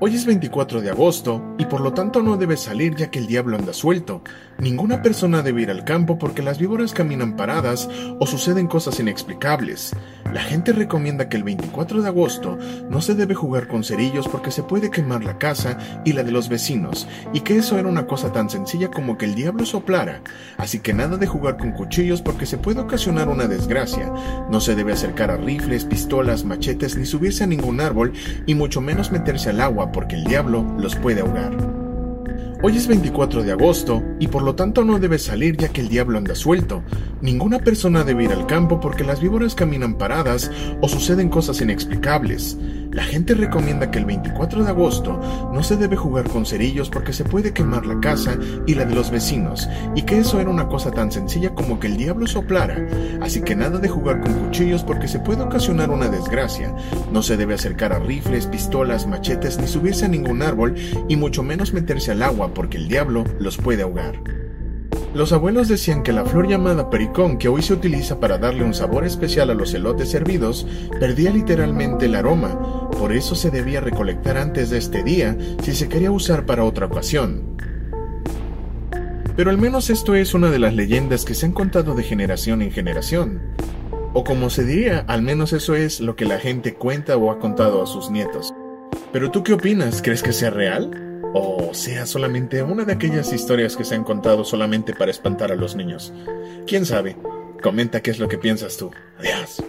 Hoy es 24 de agosto y por lo tanto no debes salir ya que el diablo anda suelto. Ninguna persona debe ir al campo porque las víboras caminan paradas o suceden cosas inexplicables. La gente recomienda que el 24 de agosto no se debe jugar con cerillos porque se puede quemar la casa y la de los vecinos y que eso era una cosa tan sencilla como que el diablo soplara. Así que nada de jugar con cuchillos porque se puede ocasionar una desgracia. No se debe acercar a rifles, pistolas, machetes ni subirse a ningún árbol y mucho menos meterse al agua porque el diablo los puede ahogar. Hoy es 24 de agosto y por lo tanto no debes salir ya que el diablo anda suelto. Ninguna persona debe ir al campo porque las víboras caminan paradas o suceden cosas inexplicables. La gente recomienda que el 24 de agosto no se debe jugar con cerillos porque se puede quemar la casa y la de los vecinos, y que eso era una cosa tan sencilla como que el diablo soplara. Así que nada de jugar con cuchillos porque se puede ocasionar una desgracia. No se debe acercar a rifles, pistolas, machetes ni subirse a ningún árbol, y mucho menos meterse al agua porque el diablo los puede ahogar. Los abuelos decían que la flor llamada pericón, que hoy se utiliza para darle un sabor especial a los elotes servidos, perdía literalmente el aroma, por eso se debía recolectar antes de este día si se quería usar para otra ocasión. Pero al menos esto es una de las leyendas que se han contado de generación en generación. O como se diría, al menos eso es lo que la gente cuenta o ha contado a sus nietos. Pero tú qué opinas? ¿Crees que sea real? O sea solamente una de aquellas historias que se han contado solamente para espantar a los niños. ¿Quién sabe? Comenta qué es lo que piensas tú. Adiós.